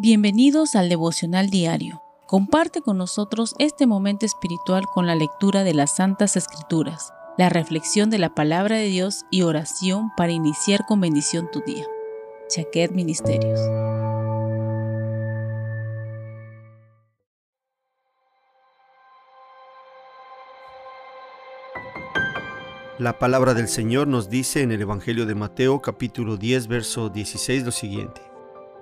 Bienvenidos al devocional diario. Comparte con nosotros este momento espiritual con la lectura de las Santas Escrituras, la reflexión de la palabra de Dios y oración para iniciar con bendición tu día. Chaquet Ministerios. La palabra del Señor nos dice en el Evangelio de Mateo capítulo 10 verso 16 lo siguiente.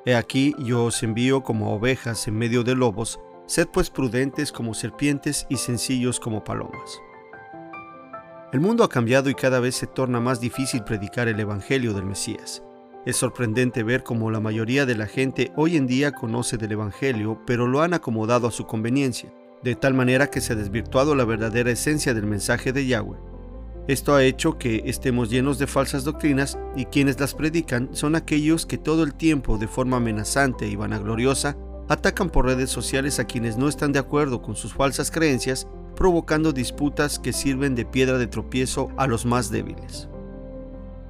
He aquí yo os envío como ovejas en medio de lobos, sed pues prudentes como serpientes y sencillos como palomas. El mundo ha cambiado y cada vez se torna más difícil predicar el Evangelio del Mesías. Es sorprendente ver cómo la mayoría de la gente hoy en día conoce del Evangelio, pero lo han acomodado a su conveniencia, de tal manera que se ha desvirtuado la verdadera esencia del mensaje de Yahweh. Esto ha hecho que estemos llenos de falsas doctrinas y quienes las predican son aquellos que todo el tiempo de forma amenazante y vanagloriosa atacan por redes sociales a quienes no están de acuerdo con sus falsas creencias, provocando disputas que sirven de piedra de tropiezo a los más débiles.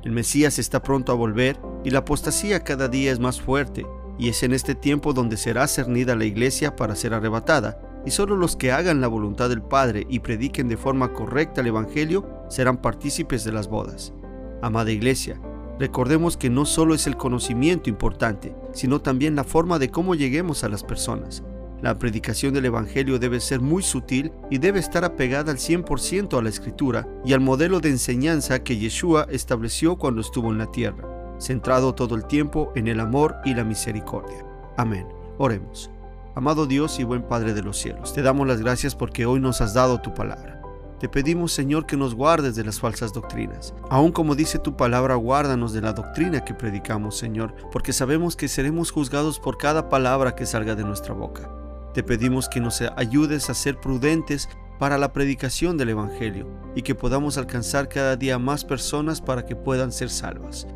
El Mesías está pronto a volver y la apostasía cada día es más fuerte, y es en este tiempo donde será cernida la iglesia para ser arrebatada, y solo los que hagan la voluntad del Padre y prediquen de forma correcta el Evangelio serán partícipes de las bodas. Amada Iglesia, recordemos que no solo es el conocimiento importante, sino también la forma de cómo lleguemos a las personas. La predicación del Evangelio debe ser muy sutil y debe estar apegada al 100% a la Escritura y al modelo de enseñanza que Yeshua estableció cuando estuvo en la tierra, centrado todo el tiempo en el amor y la misericordia. Amén. Oremos. Amado Dios y buen Padre de los cielos, te damos las gracias porque hoy nos has dado tu palabra. Te pedimos, Señor, que nos guardes de las falsas doctrinas. Aun como dice tu palabra, guárdanos de la doctrina que predicamos, Señor, porque sabemos que seremos juzgados por cada palabra que salga de nuestra boca. Te pedimos que nos ayudes a ser prudentes para la predicación del Evangelio y que podamos alcanzar cada día más personas para que puedan ser salvas.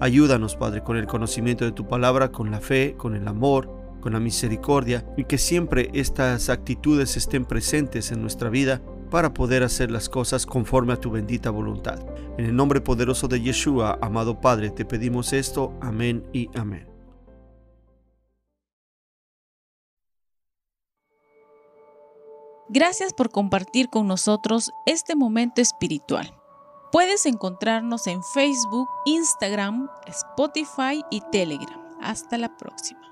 Ayúdanos, Padre, con el conocimiento de tu palabra, con la fe, con el amor, con la misericordia y que siempre estas actitudes estén presentes en nuestra vida para poder hacer las cosas conforme a tu bendita voluntad. En el nombre poderoso de Yeshua, amado Padre, te pedimos esto. Amén y amén. Gracias por compartir con nosotros este momento espiritual. Puedes encontrarnos en Facebook, Instagram, Spotify y Telegram. Hasta la próxima.